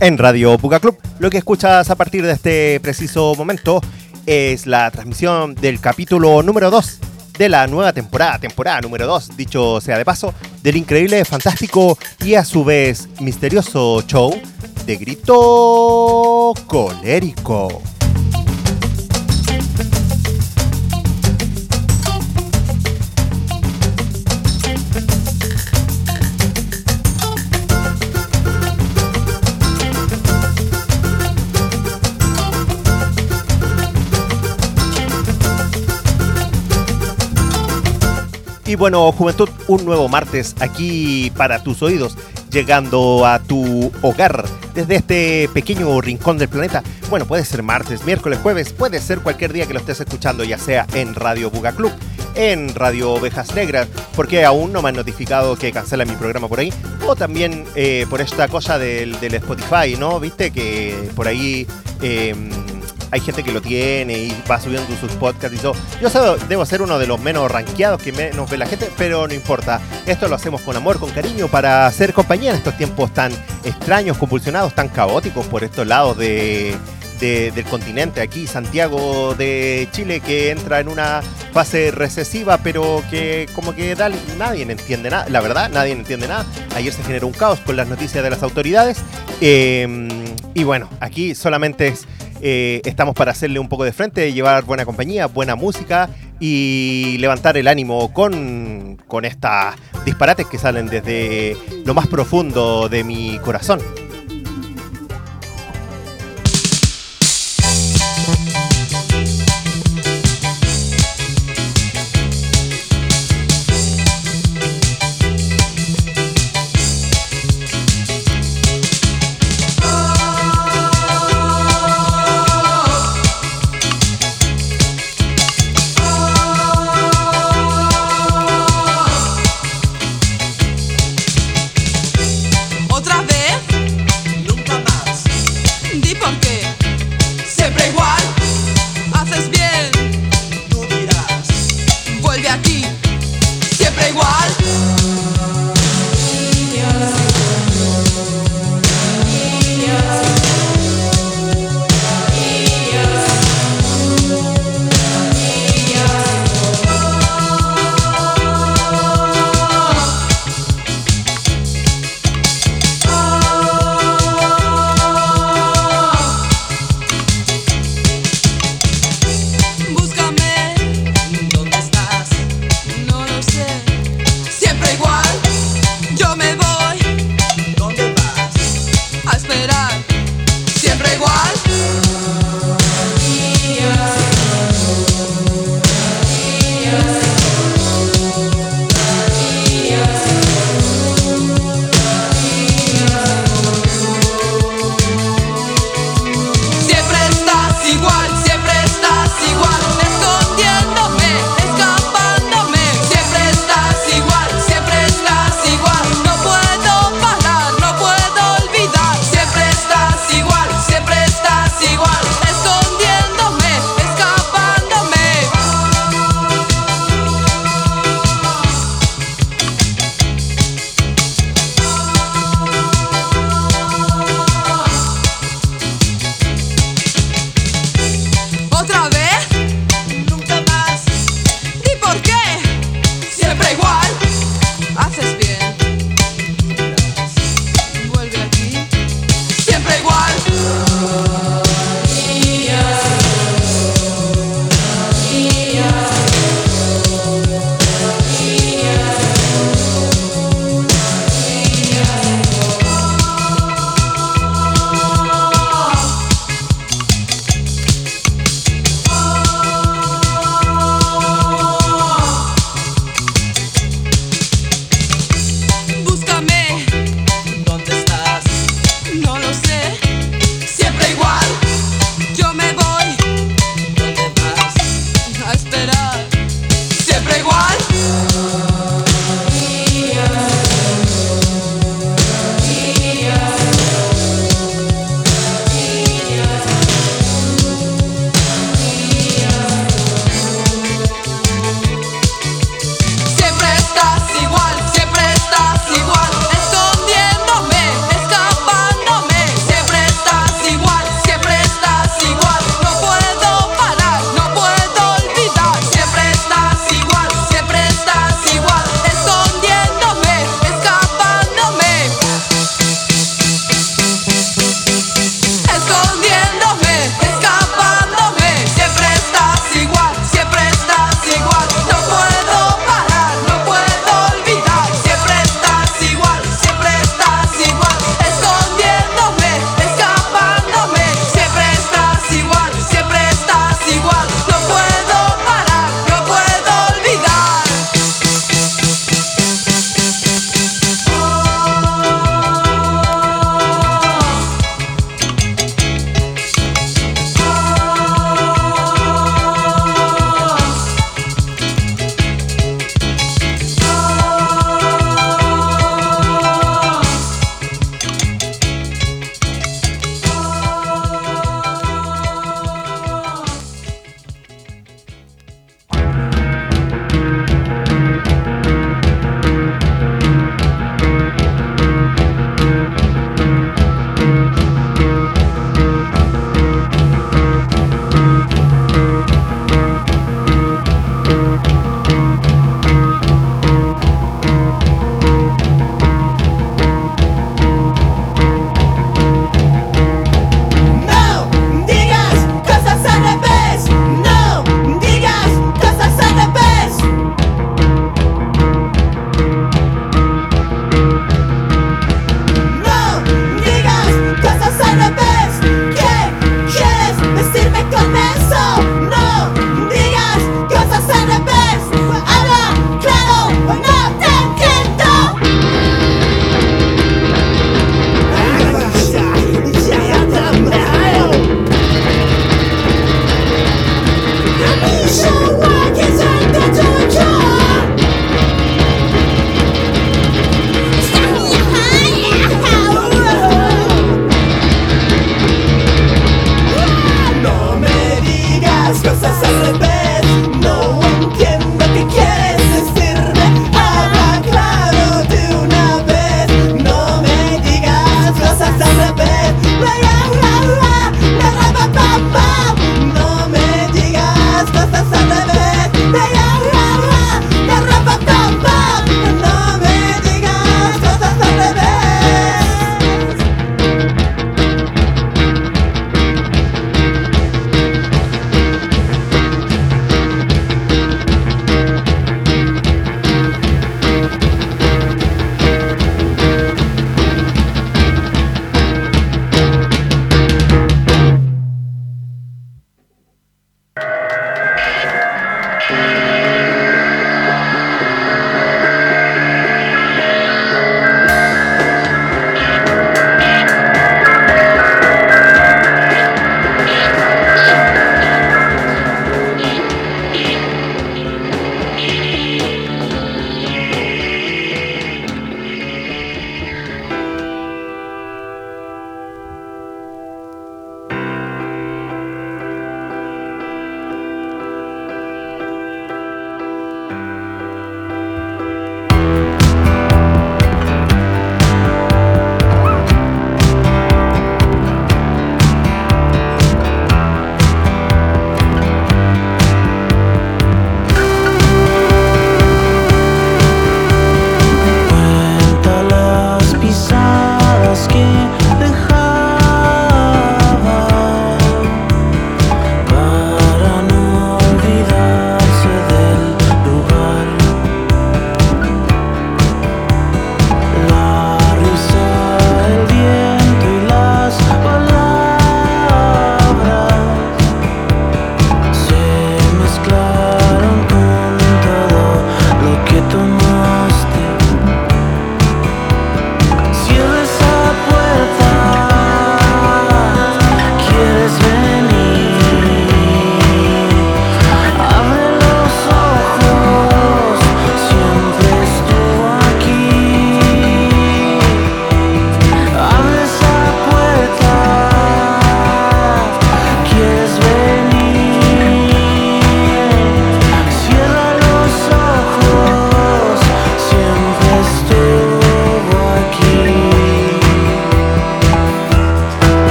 en Radio Puga Club. Lo que escuchas a partir de este preciso momento es la transmisión del capítulo número 2 de la nueva temporada, temporada número 2, dicho sea de paso, del increíble, fantástico y a su vez misterioso show de grito colérico. Y bueno, Juventud, un nuevo martes aquí para tus oídos, llegando a tu hogar desde este pequeño rincón del planeta. Bueno, puede ser martes, miércoles, jueves, puede ser cualquier día que lo estés escuchando, ya sea en Radio Buga Club, en Radio Ovejas Negras, porque aún no me han notificado que cancela mi programa por ahí, o también eh, por esta cosa del, Spotify, ¿no? Viste que por ahí... Em, hay gente que lo tiene y va subiendo sus podcasts y todo. Yo debo ser uno de los menos rankeados que menos ve la gente, pero no importa. Esto lo hacemos con amor, con cariño, para hacer compañía en estos tiempos tan extraños, convulsionados, tan caóticos por estos lados de, del continente, aquí Santiago de Chile, que entra en una fase recesiva, pero que como que nadie entiende nada, la verdad, nadie entiende nada. Ayer se generó un caos con las noticias de las autoridades. Em, y bueno, aquí solamente es eh, estamos para hacerle un poco de frente, llevar buena compañía, buena música y levantar el ánimo con, con estas disparates que salen desde lo más profundo de mi corazón.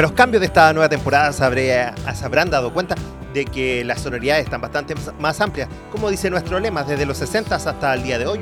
De los cambios de esta nueva temporada se, habrán dado cuenta de que las sonoridades están bastante más amplias. Como dice nuestro lema, desde los 60 hasta el día de hoy,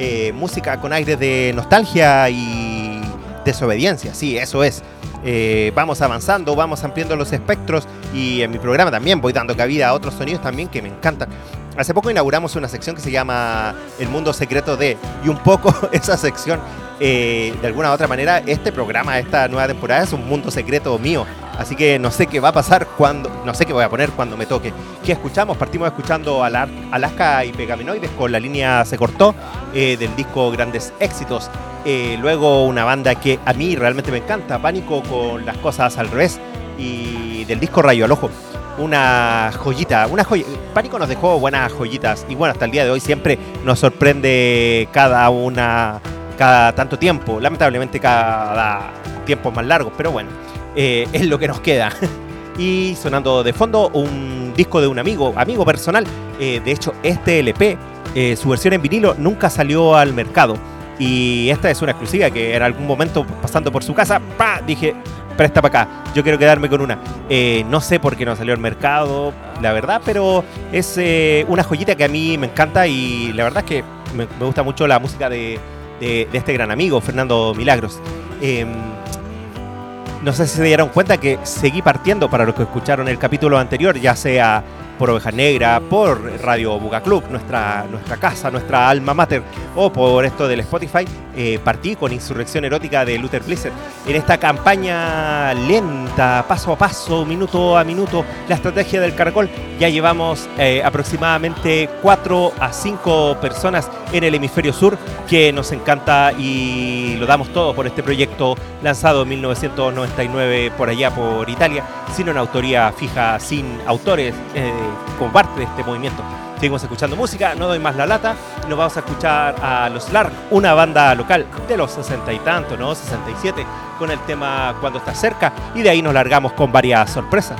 eh, música con aires de nostalgia y desobediencia. Sí, eso es. Eh, vamos avanzando, vamos ampliando los espectros y en mi programa también voy dando cabida a otros sonidos también que me encantan. Hace poco inauguramos una sección que se llama El Mundo Secreto de, y un poco esa sección eh, de alguna u otra manera, este programa, esta nueva temporada es un mundo secreto mío. Así que no sé qué va a pasar cuando, no sé qué voy a poner cuando me toque. ¿Qué escuchamos? Partimos escuchando Alaska y Pegaminoides con la línea Se Cortó eh, del disco Grandes Éxitos. Eh, luego una banda que a mí realmente me encanta, Pánico con las cosas al revés y del disco Rayo al Ojo. Una joyita, una joya. Pánico nos dejó buenas joyitas y bueno, hasta el día de hoy siempre nos sorprende cada una cada tanto tiempo. Lamentablemente cada tiempo más largo, pero bueno, eh, es lo que nos queda. y sonando de fondo un disco de un amigo, amigo personal. Eh, de hecho, este LP, eh, su versión en vinilo, nunca salió al mercado. Y esta es una exclusiva que en algún momento pasando por su casa, ¡pa! dije, presta para acá, yo quiero quedarme con una. no sé por qué no salió al mercado, la verdad, pero es una joyita que a mí me encanta y la verdad es que me gusta mucho la música de, de, este gran amigo, Fernando Milagros. Em, no sé si se dieron cuenta que seguí partiendo para los que escucharon el capítulo anterior, ya sea por Oveja Negra, por Radio Buga Club, nuestra, nuestra casa, nuestra alma mater, o por esto del Spotify, eh, partí con Insurrección Erótica de Luther Blizzard. En esta campaña lenta, paso a paso, minuto a minuto, la estrategia del caracol, ya llevamos eh, aproximadamente 4 a 5 personas en el hemisferio sur que nos encanta y lo damos todo por este proyecto lanzado en 1999 por allá por Italia, sin una autoría fija, sin autores eh, como parte de este movimiento. Seguimos escuchando música, no doy más la lata. Nos vamos a escuchar a Los Lark, una banda local de los 60 y tanto, ¿no? 67, con el tema Cuando está cerca. Y de ahí nos largamos con varias sorpresas.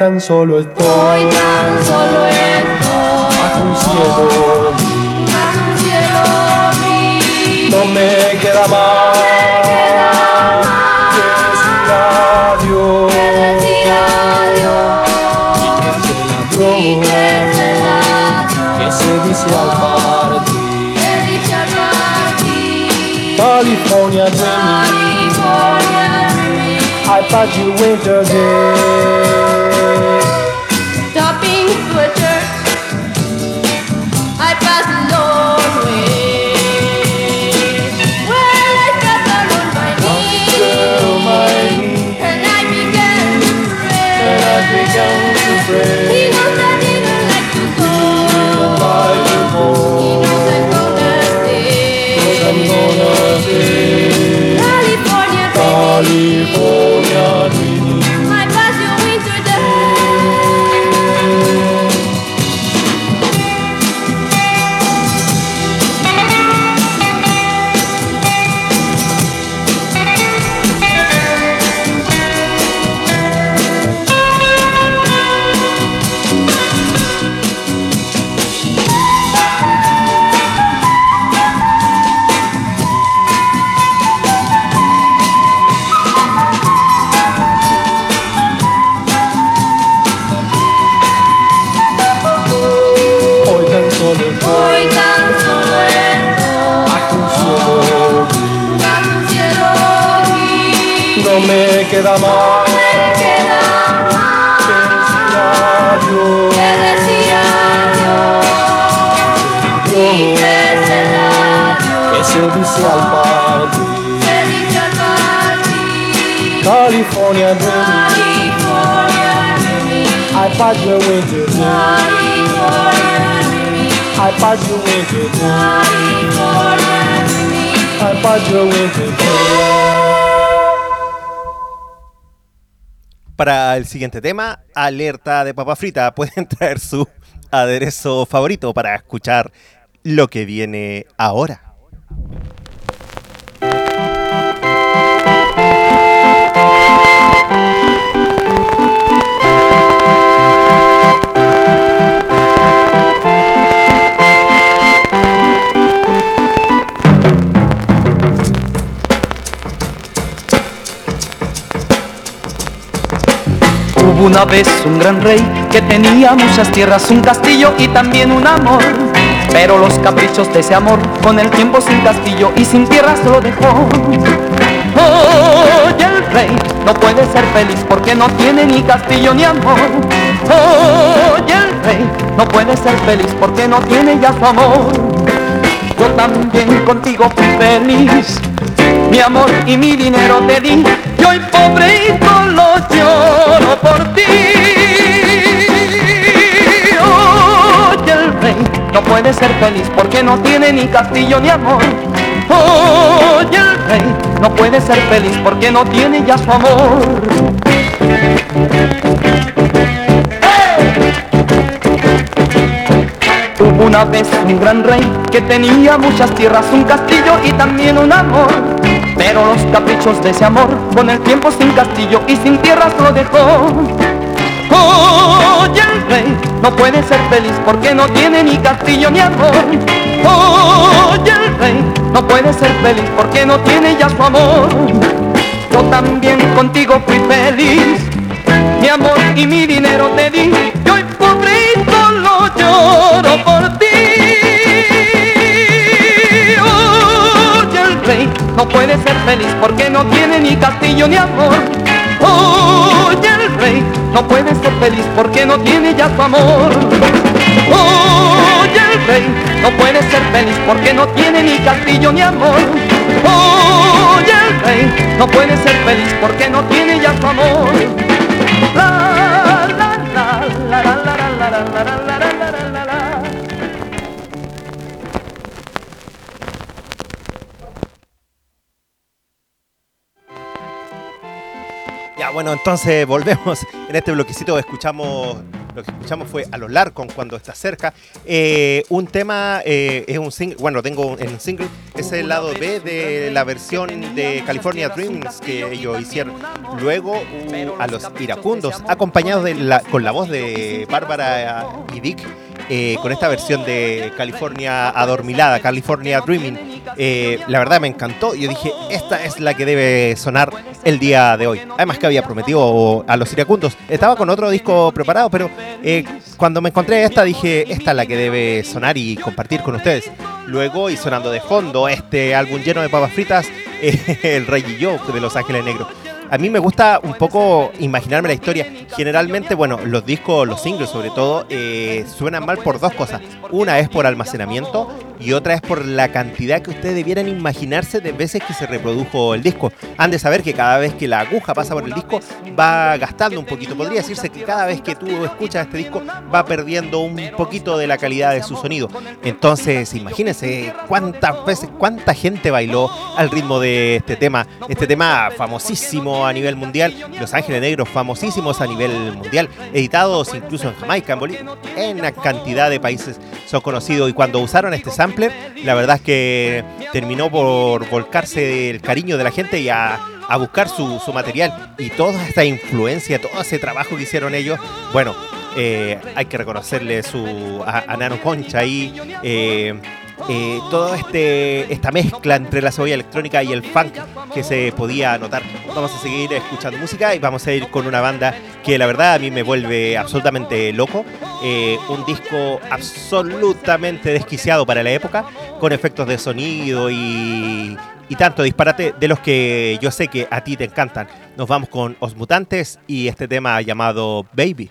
Tan solo estoy. Hoy tan solo estoy. Bajo un cielo. Bajo un cielo. No me queda más. Que decir adiós. Y que Que se se la que se dice al partir. Que dice al partir. California dreaming. California dreaming. I thought you winter day. queda mal. Terciario. Terciario. Que se dice al party. Se dice al party. California dreaming. I pass your winter dreaming. I pass your winter dreaming. I pass your winter dreaming. Para el siguiente tema, alerta de papa frita. Pueden traer su aderezo favorito para escuchar lo que viene ahora. Una vez un gran rey que tenía muchas tierras, un castillo y también un amor. Pero los caprichos de ese amor con el tiempo sin castillo y sin tierras lo dejó. Oye, el rey no puede ser feliz porque no tiene ni castillo ni amor. Oye, el rey no puede ser feliz porque no tiene ya su amor. Yo también contigo fui feliz. Mi amor y mi dinero te di. Y hoy pobre y solo lloro por ti. Oye, el rey no puede ser feliz porque no tiene ni castillo ni amor. Oye, el rey no puede ser feliz porque no tiene ya su amor. Hubo una vez un gran rey que tenía muchas tierras, un castillo y también un amor. Pero los caprichos de ese amor con el tiempo sin castillo y sin tierras lo dejó. Oye, el rey no puede ser feliz porque no tiene ni castillo ni amor. Oye, el rey no puede ser feliz porque no tiene ya su amor. Yo también contigo fui feliz. Mi amor y mi dinero te di. Y hoy pobre y solo lloro por ti. Rey no puede ser feliz porque no tiene ni castillo ni amor. Oye, el rey no puede ser feliz porque no tiene ya su amor. Oye, el rey no puede ser feliz porque no tiene ni castillo ni amor. Oye, el rey no puede ser feliz porque no tiene ya su amor. Bueno, entonces volvemos. En este bloquecito escuchamos Lo que escuchamos fue a los Larcon cuando está cerca. Eh, un tema eh, es un single, bueno, tengo en un single, es el lado B de la versión de California Dreams que ellos hicieron. Luego uh, a los iracundos, acompañados con la voz de Bárbara y Dick. eh, con esta versión de California Adormilada, California Dreaming. Eh, la verdad me encantó. Yo dije, esta es la que debe sonar el día de hoy. Además que había prometido a los iracundos. Estaba con otro disco preparado, pero eh, cuando me encontré esta dije, esta es la que debe sonar y compartir con ustedes. Luego, y sonando de fondo, este álbum lleno de papas fritas, eh, El Rey y yo, de Los Ángeles Negros. A mí me gusta un poco imaginarme la historia. Generalmente, bueno, los discos, los singles sobre todo, suenan mal por dos cosas. Una es por almacenamiento y otra es por la cantidad que ustedes debieran imaginarse de veces que se reprodujo el disco. Han de saber que cada vez que la aguja pasa por el disco va gastando un poquito. Podría decirse que cada vez que tú escuchas este disco va perdiendo un poquito de la calidad de su sonido. Entonces, imagínense cuántas veces, cuánta gente bailó al ritmo de este tema. Este tema famosísimo a nivel mundial. Los Ángeles Negros famosísimos a nivel mundial. Editados incluso en Jamaica, en Bolivia. En una cantidad de países son conocidos. Y cuando usaron este la verdad es que terminó por volcarse el cariño de la gente y a, a buscar su, su material. Y toda esta influencia, todo ese trabajo que hicieron ellos, bueno, eh, hay que reconocerle su, a, a Nano Concha ahí. Eh, eh, toda este, esta mezcla entre la cebolla electrónica y el funk que se podía notar. Vamos a seguir escuchando música y vamos a ir con una banda que la verdad a mí me vuelve absolutamente loco. Eh, un disco absolutamente desquiciado para la época, con efectos de sonido y, y tanto disparate de los que yo sé que a ti te encantan. Nos vamos con Os Mutantes y este tema llamado Baby.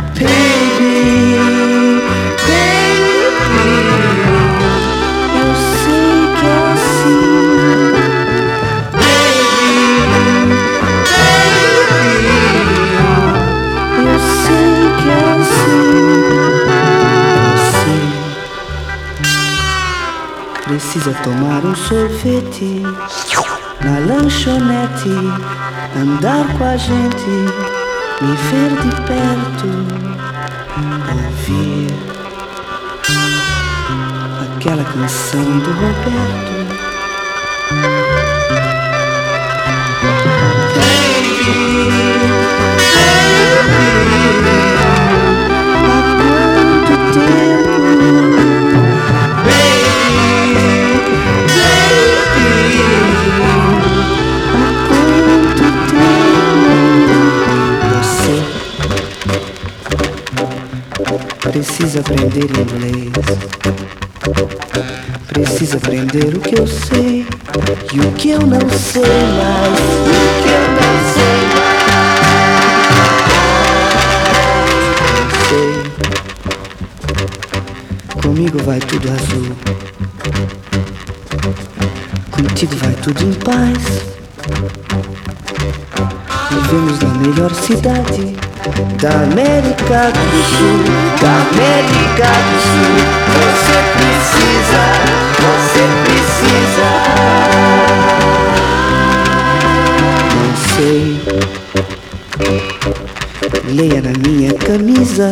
Precisa tomar um sorvete. Na lanchonete, andar com a gente, me ver de perto, ouvir aquela canção do Roberto. Há quanto tempo, precisa aprender inglês? Precisa aprender o que eu sei e o que eu não sei mais. O que eu não sei mais. Sei. Comigo vai tudo azul. Contigo vai tudo em paz. Vivemos na melhor cidade da América do Sul, da América do Sul. Você precisa, você precisa. Não sei. Leia na minha camisa.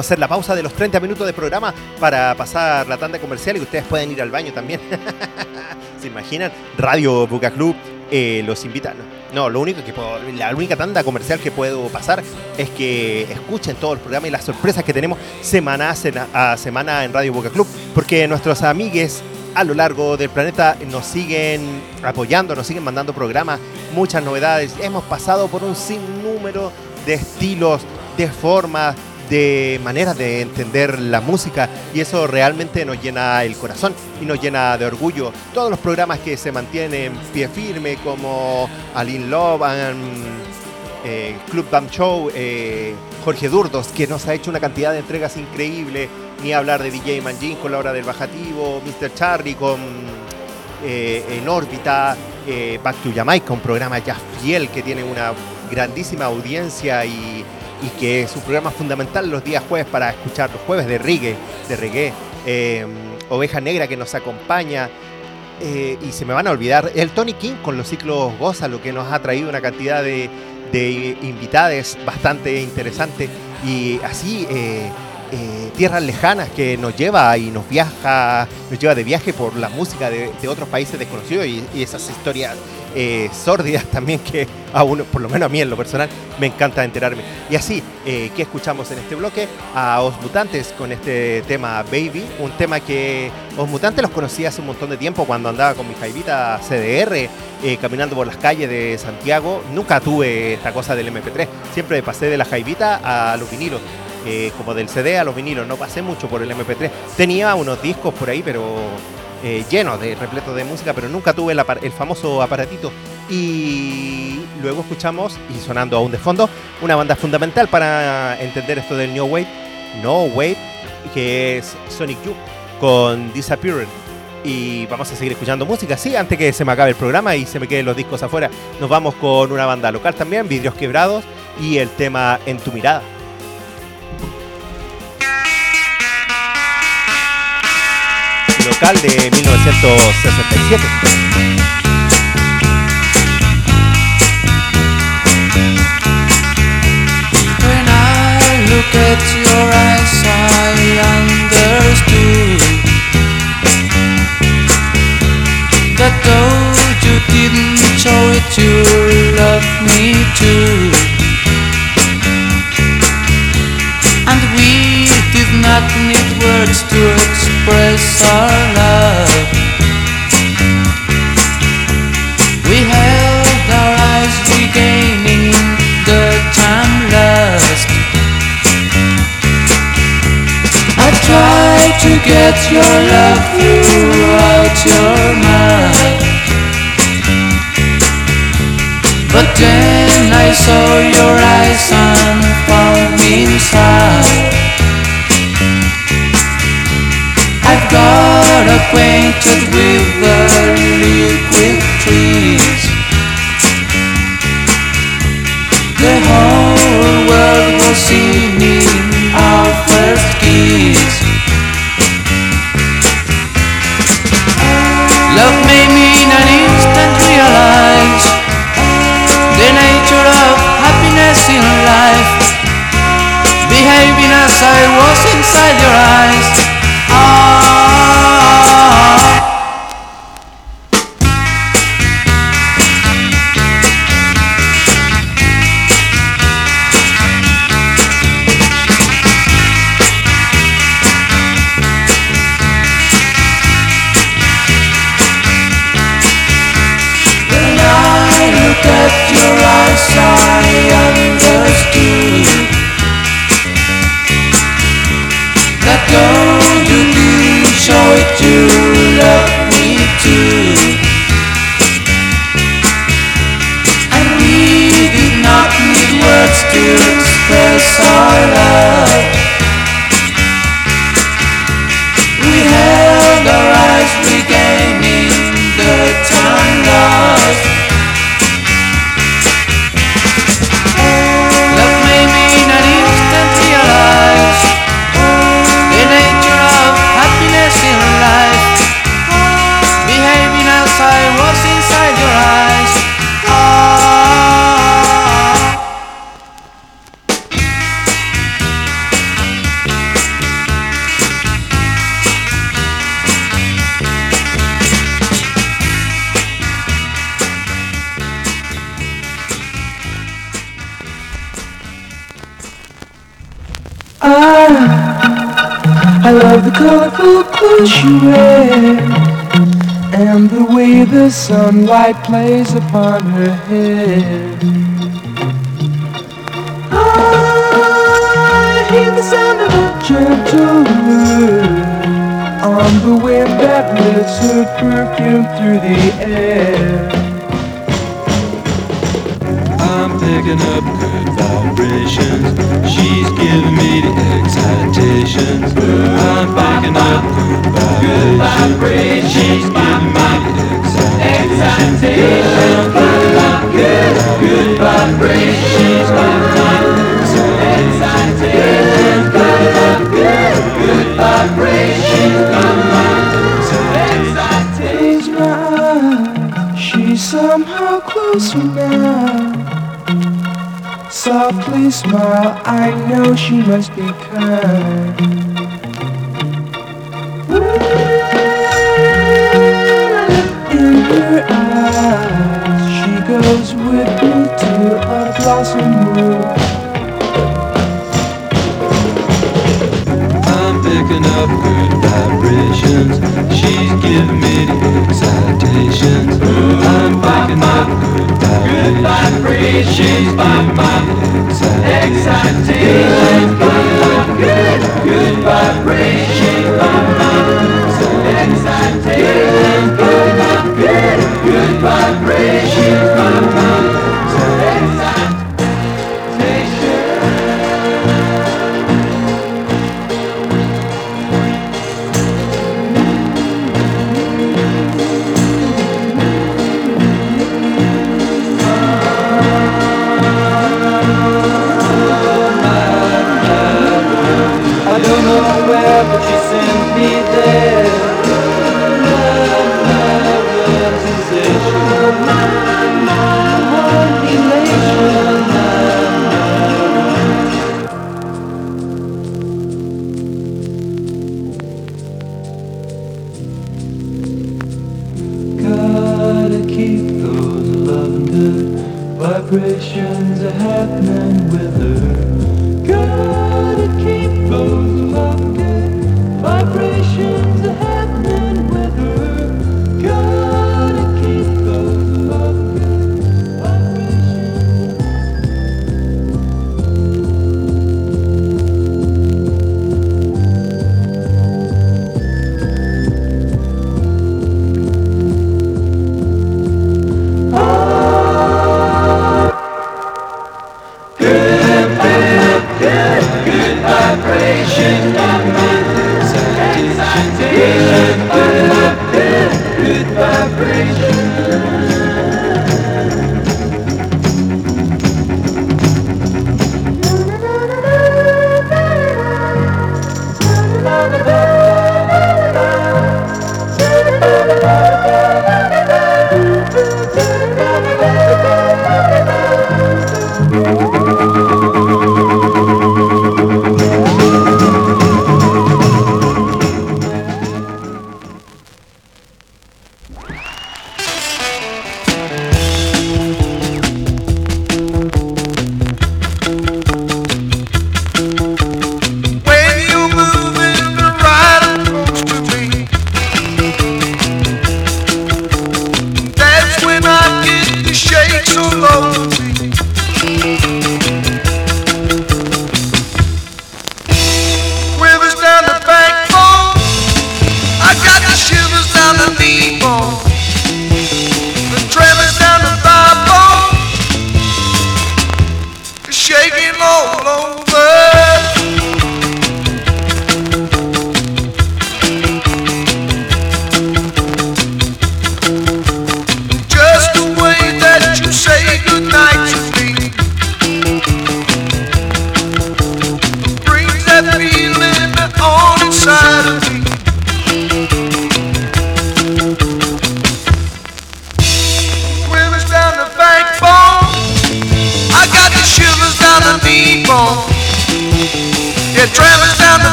Hacer la pausa de los 30 minutos de programa para pasar la tanda comercial y ustedes pueden ir al baño también. ¿Se imaginan? Radio Buca Club eh, los invita. No, lo único que puedo, la única tanda comercial que puedo pasar es que escuchen todo el programa y las sorpresas que tenemos semana a semana en Radio Boca Club, porque nuestros amigues a lo largo del planeta nos siguen apoyando, nos siguen mandando programas, muchas novedades. Hemos pasado por un sinnúmero de estilos, de formas, de maneras de entender la música y eso realmente nos llena el corazón y nos llena de orgullo. Todos los programas que se mantienen pie firme como Aline Love, eh, Club Bam Show, eh, Jorge Durdos, que nos ha hecho una cantidad de entregas increíbles, ni hablar de DJ Manjin con la hora del bajativo, Mr. Charlie con eh, En órbita, eh, Back to Jamaica, un programa ya fiel que tiene una grandísima audiencia y, y que es un programa fundamental los días jueves para escuchar los jueves de reggae, de reggae. Eh, Oveja Negra que nos acompaña. eh, y se me van a olvidar el Tony King con los ciclos Goza, lo que nos ha traído una cantidad de, de invitades bastante interesante y así eh, tierras lejanas que nos lleva y nos viaja, nos lleva de viaje por la música de, otros países desconocidos y esas historias eh, sórdidas también que a uno, por lo menos a mí en lo personal, me encanta enterarme. Y así, eh, ¿qué escuchamos en este bloque? A Os Mutantes con este tema Baby, un tema que Os Mutantes los conocí hace un montón de tiempo cuando andaba con mi jaivita CDR, eh, caminando por las calles de Santiago. Nunca tuve esta cosa del MP3, siempre pasé de la jaivita a los vinilos. eh, como del CD a los vinilos, no pasé mucho por el MP3. Tenía unos discos por ahí, pero eh, llenos de repletos de música, pero nunca tuve el, el famoso aparatito. Y luego escuchamos, y sonando aún de fondo, una banda fundamental para entender esto del New Wave, No Wave, que es Sonic Youth con Disappearing. Y vamos a seguir escuchando música, sí, antes que se me acabe el programa y se me queden los discos afuera. Nos vamos con una banda local también, Vidrios Quebrados, y el tema En tu mirada. Local de 1967. When I look at your eyes, I understood that though you didn't show it, you love me too. And we did not express our love. We held our eyes regaining the time lost. I tried to get your love throughout your mind. But then I saw your eyes and found me inside. Got acquainted with the liquid trees. The whole world was singing our first kiss. Love made me in an instant realize the nature of happiness in life. Behaving as I was inside your eyes. The sunlight plays upon her hair. I hear the sound of a gentle word on the wind that lifts her perfume through the air. I'm picking up good vibrations. She's giving me the excitations. I'm picking up good vibrations. She's giving me the Good sensation, good luck, good, good vibrations, good time. Good sensation, good luck, good, good vibrations, good time. She's somehow closer now. Softly smile, I know she must be kind. I'm picking up good vibrations. She's giving me the. I'm picking up good vibrations. She's giving me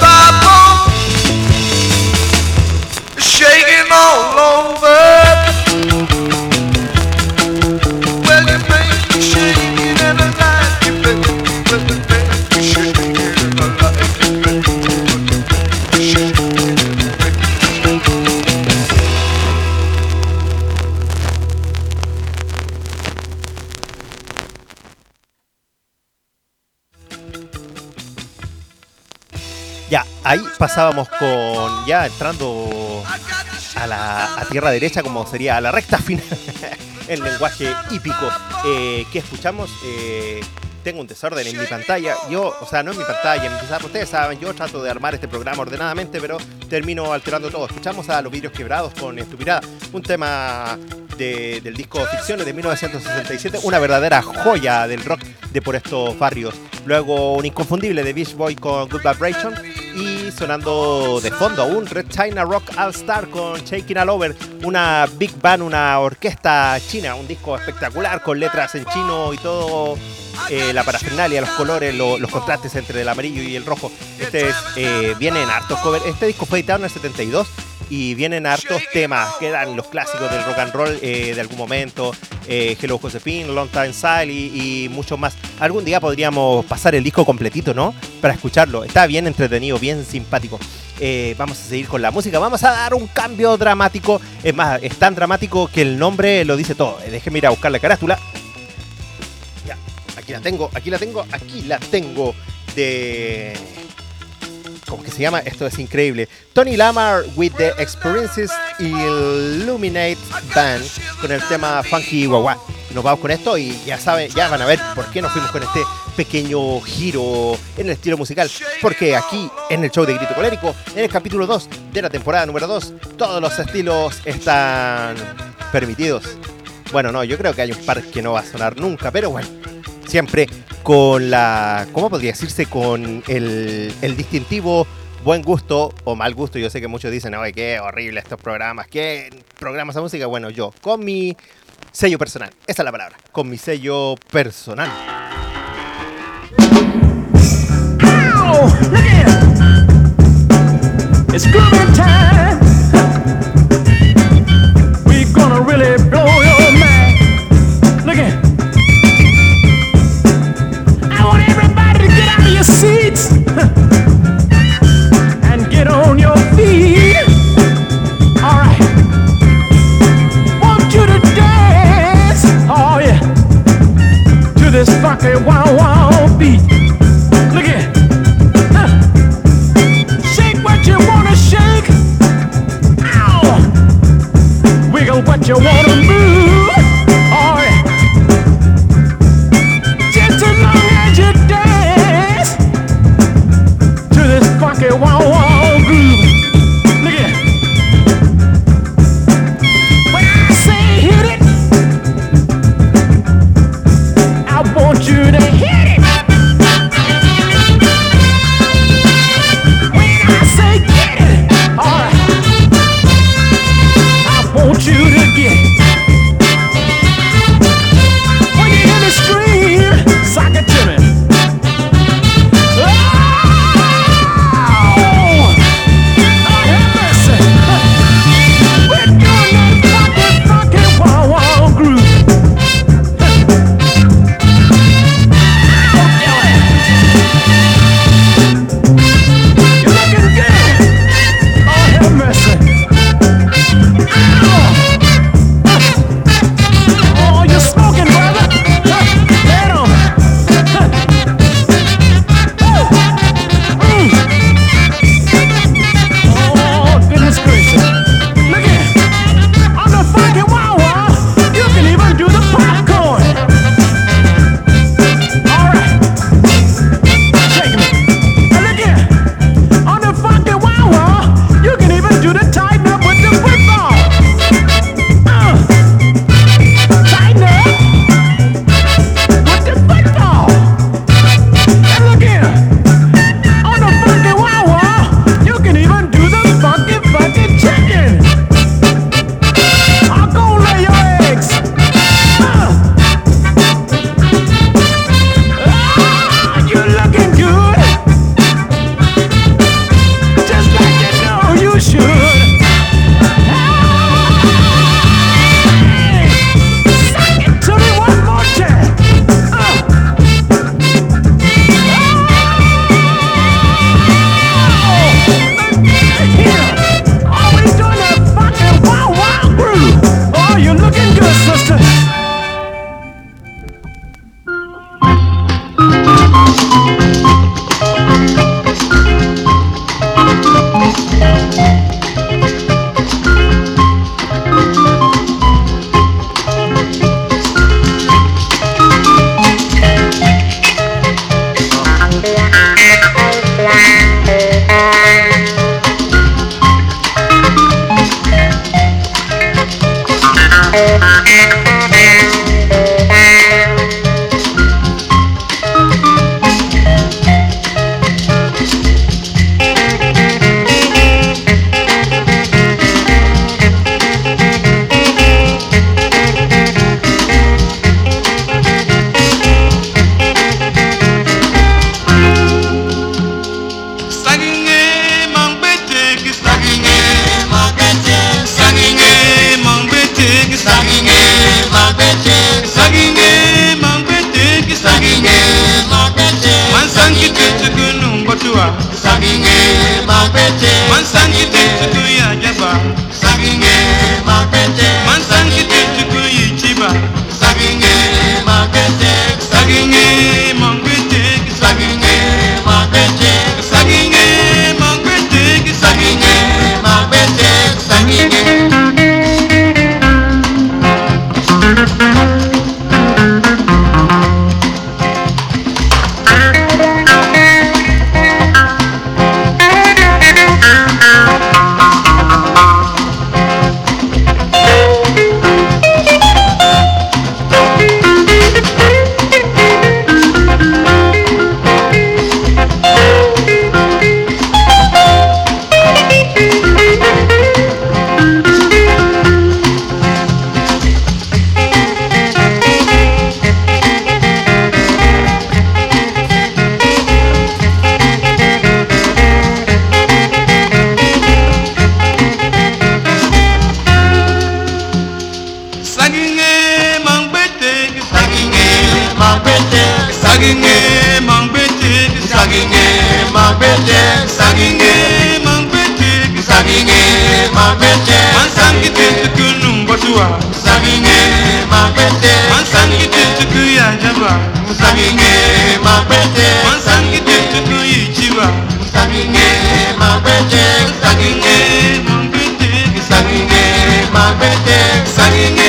Bible shaking all over. Pasábamos con, ya entrando a la tierra derecha, como sería a la recta final, el lenguaje hípico. Eh, ¿Qué escuchamos? Eh, tengo un desorden en mi pantalla. Yo, o sea, no en mi pantalla, en mi. Ustedes saben, yo trato de armar este programa ordenadamente, pero termino alterando todo. Escuchamos a Los Vidrios Quebrados con Estupidad, un tema de- del disco Ficciones de 1967, una verdadera joya del rock de por estos barrios. Luego un inconfundible de Beach Boy con Good Vibration sonando de fondo aún Red China Rock All Star con Shaking All Over, una big band, una orquesta china, un disco espectacular con letras en chino y todo eh, la parafernalia, los colores, lo- los contrastes entre el amarillo y el rojo. Este es, eh, vienen hartos covers. Este disco fue editado en el 72 y vienen hartos temas que eran los clásicos del rock and roll eh, de algún momento. eh, Hello Josephine, Long Time Style y, y mucho más. Algún día podríamos pasar el disco completito, ¿no? Para escucharlo. Está bien entretenido, bien simpático. Eh, vamos a seguir con la música. Vamos a dar un cambio dramático. Es más, es tan dramático que el nombre lo dice todo. Déjeme ir a buscar la carátula. Ya, aquí la tengo, aquí la tengo, aquí la tengo. De. ¿Cómo que se llama? Esto es increíble. Tony Lamar with the Experiences Illuminate Band con el tema Funky Wawa. Nos vamos con esto y ya saben, ya van a ver por qué nos fuimos con este pequeño giro en el estilo musical. Porque aquí en el show de Grito Colérico, en el capítulo 2 de la temporada número 2, todos los estilos están permitidos. Bueno, no, yo creo que hay un par que no va a sonar nunca, pero bueno, siempre con la, ¿cómo podría decirse? Con el, el distintivo buen gusto o mal gusto. Yo sé que muchos dicen, oye, qué horrible estos programas, qué programas de música. Bueno, yo, con mi sello personal, esa es la palabra, con mi sello personal. Wow beat. Look. Shake what you wanna shake. Wiggle what you wanna makwete musangite tutuyichiva musanginge makwete musanginge makwete musanginge makwete musanginge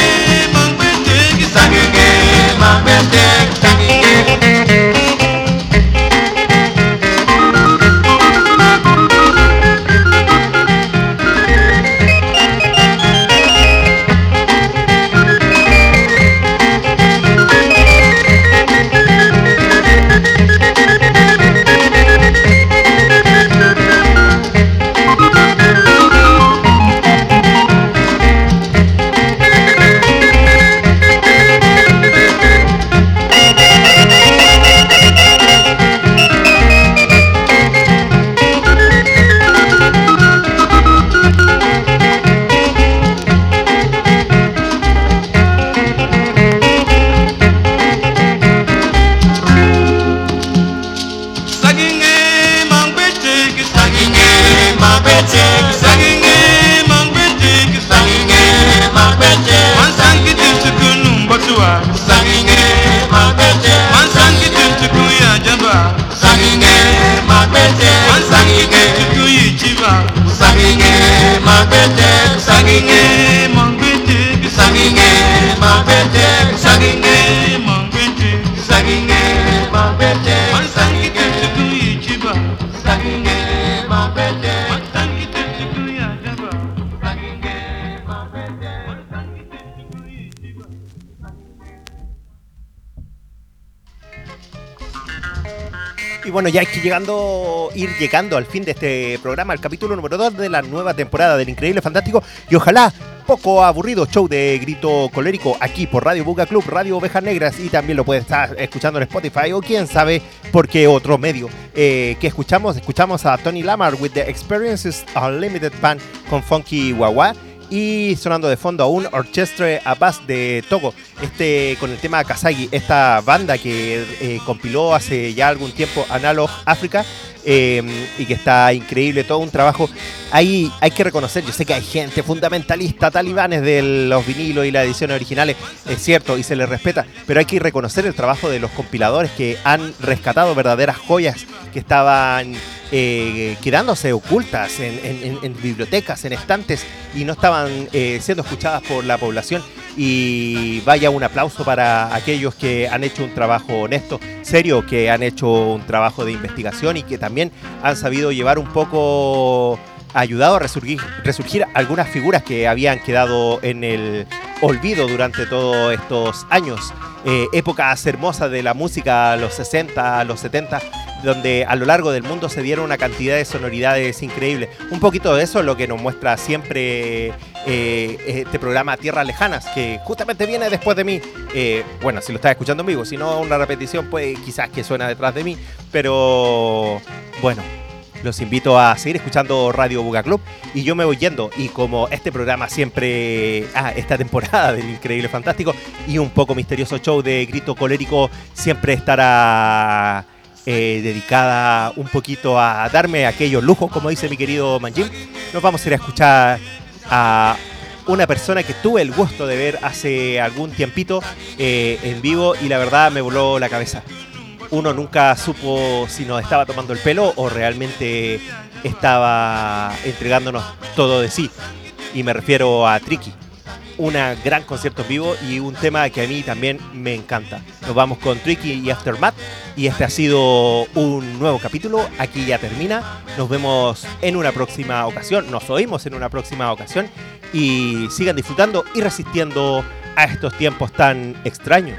llegando, ir llegando al fin de este programa, el capítulo número 2 de la nueva temporada del Increíble Fantástico. Y ojalá poco aburrido show de grito colérico aquí por Radio Buga Club, Radio Ovejas Negras y también lo puedes estar escuchando en Spotify o quién sabe por qué otro medio. Eh, que escuchamos? Escuchamos a Tony Lamar with the Experiences Unlimited Band con Funky Wawa. Y sonando de fondo a un Orchestre Abbas de Togo, este con el tema Kazagi, esta banda que eh, compiló hace ya algún tiempo Analog Africa eh, y que está increíble, todo un trabajo. Ahí hay que reconocer, yo sé que hay gente fundamentalista, talibanes de los vinilos y las ediciones originales, es cierto, y se les respeta, pero hay que reconocer el trabajo de los compiladores que han rescatado verdaderas joyas que estaban eh, quedándose ocultas en, bibliotecas, en estantes, y no estaban eh, siendo escuchadas por la población. Y vaya un aplauso para aquellos que han hecho un trabajo honesto, serio, que han hecho un trabajo de investigación y que también han sabido llevar un poco ayudado a resurgir, resurgir algunas figuras que habían quedado en el olvido durante todos estos años. Eh, épocas hermosas de la música, los 60, los 70, donde a lo largo del mundo se dieron una cantidad de sonoridades increíbles. Un poquito de eso es lo que nos muestra siempre eh, este programa Tierras Lejanas, que justamente viene después de mí. Eh, bueno, si lo estás escuchando en vivo, si no, una repetición, pues quizás que suena detrás de mí, pero bueno. Los invito a seguir escuchando Radio Buga Club y yo me voy yendo. Y como este programa siempre, ah, esta temporada del Increíble Fantástico y un poco misterioso show de Grito Colérico siempre estará eh, dedicada un poquito a darme aquellos lujos, como dice mi querido Manjim, nos vamos a ir a escuchar a una persona que tuve el gusto de ver hace algún tiempito eh, en vivo y la verdad me voló la cabeza uno nunca supo si nos estaba tomando el pelo o realmente estaba entregándonos todo de sí. Y me refiero a Tricky. Una gran concierto en vivo y un tema que a mí también me encanta. Nos vamos con Tricky y Aftermath. Y este ha sido un nuevo capítulo. Aquí ya termina. Nos vemos en una próxima ocasión. Nos oímos en una próxima ocasión. Y sigan disfrutando y resistiendo a estos tiempos tan extraños.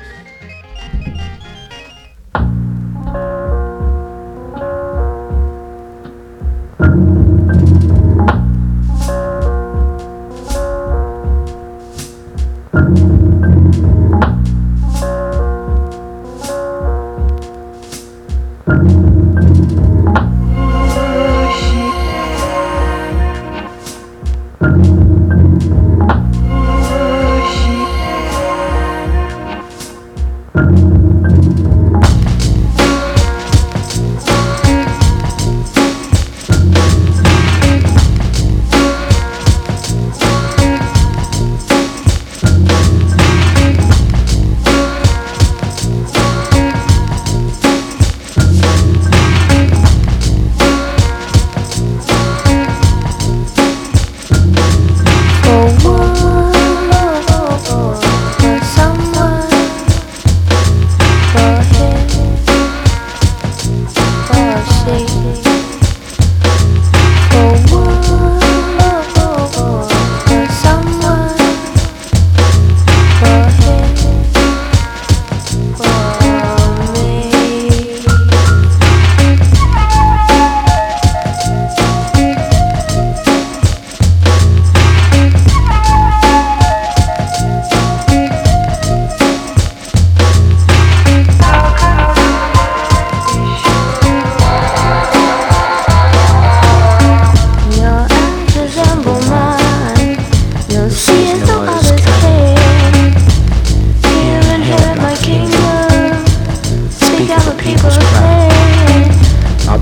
people's crowd.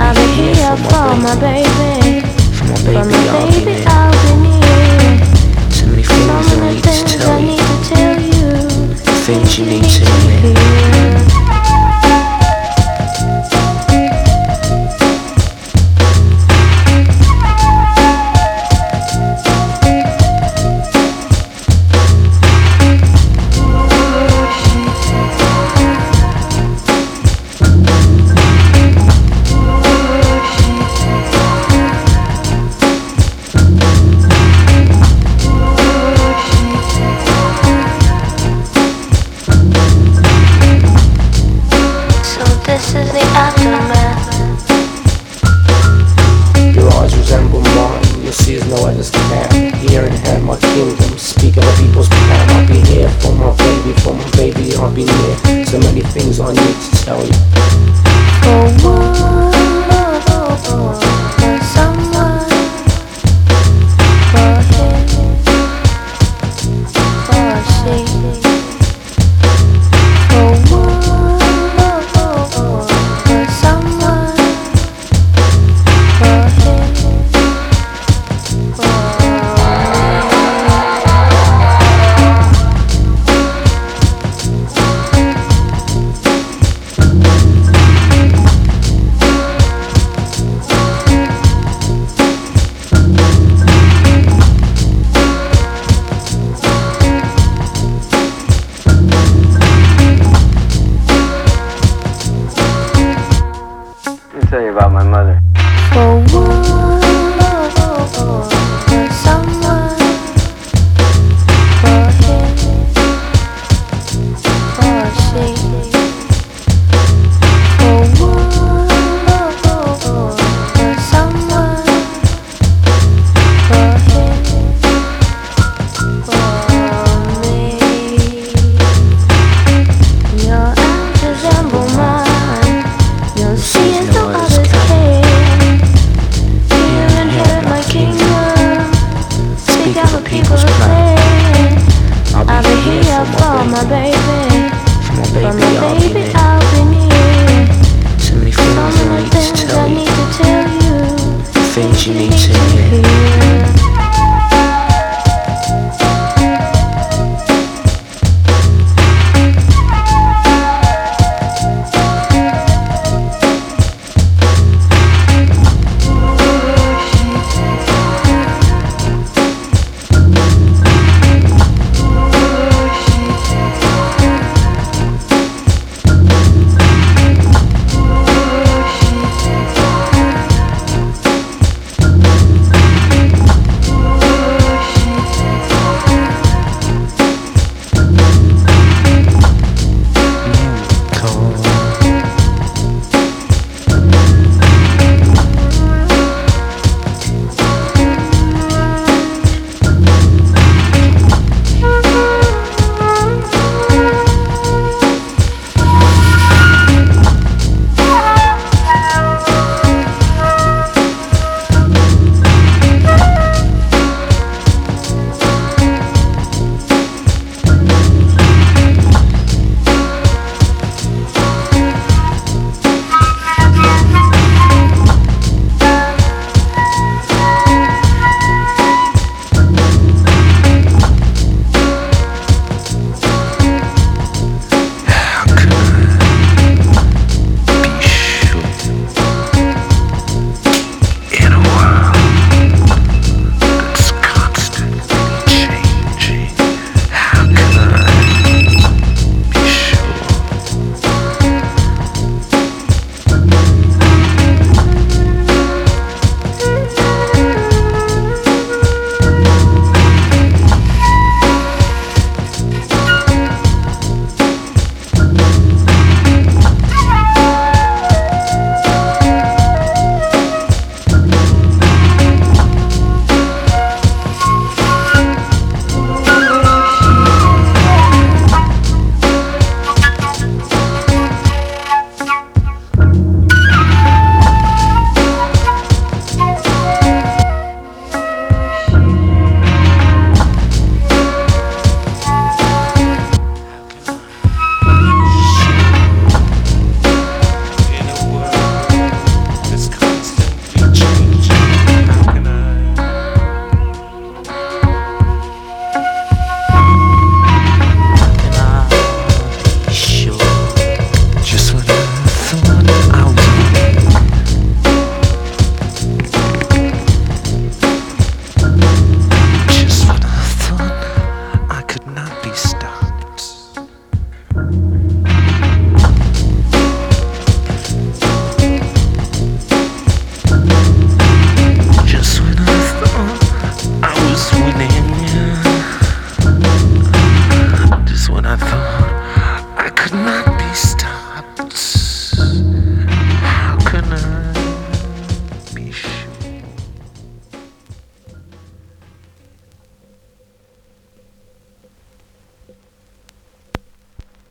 I'll be, here for my baby.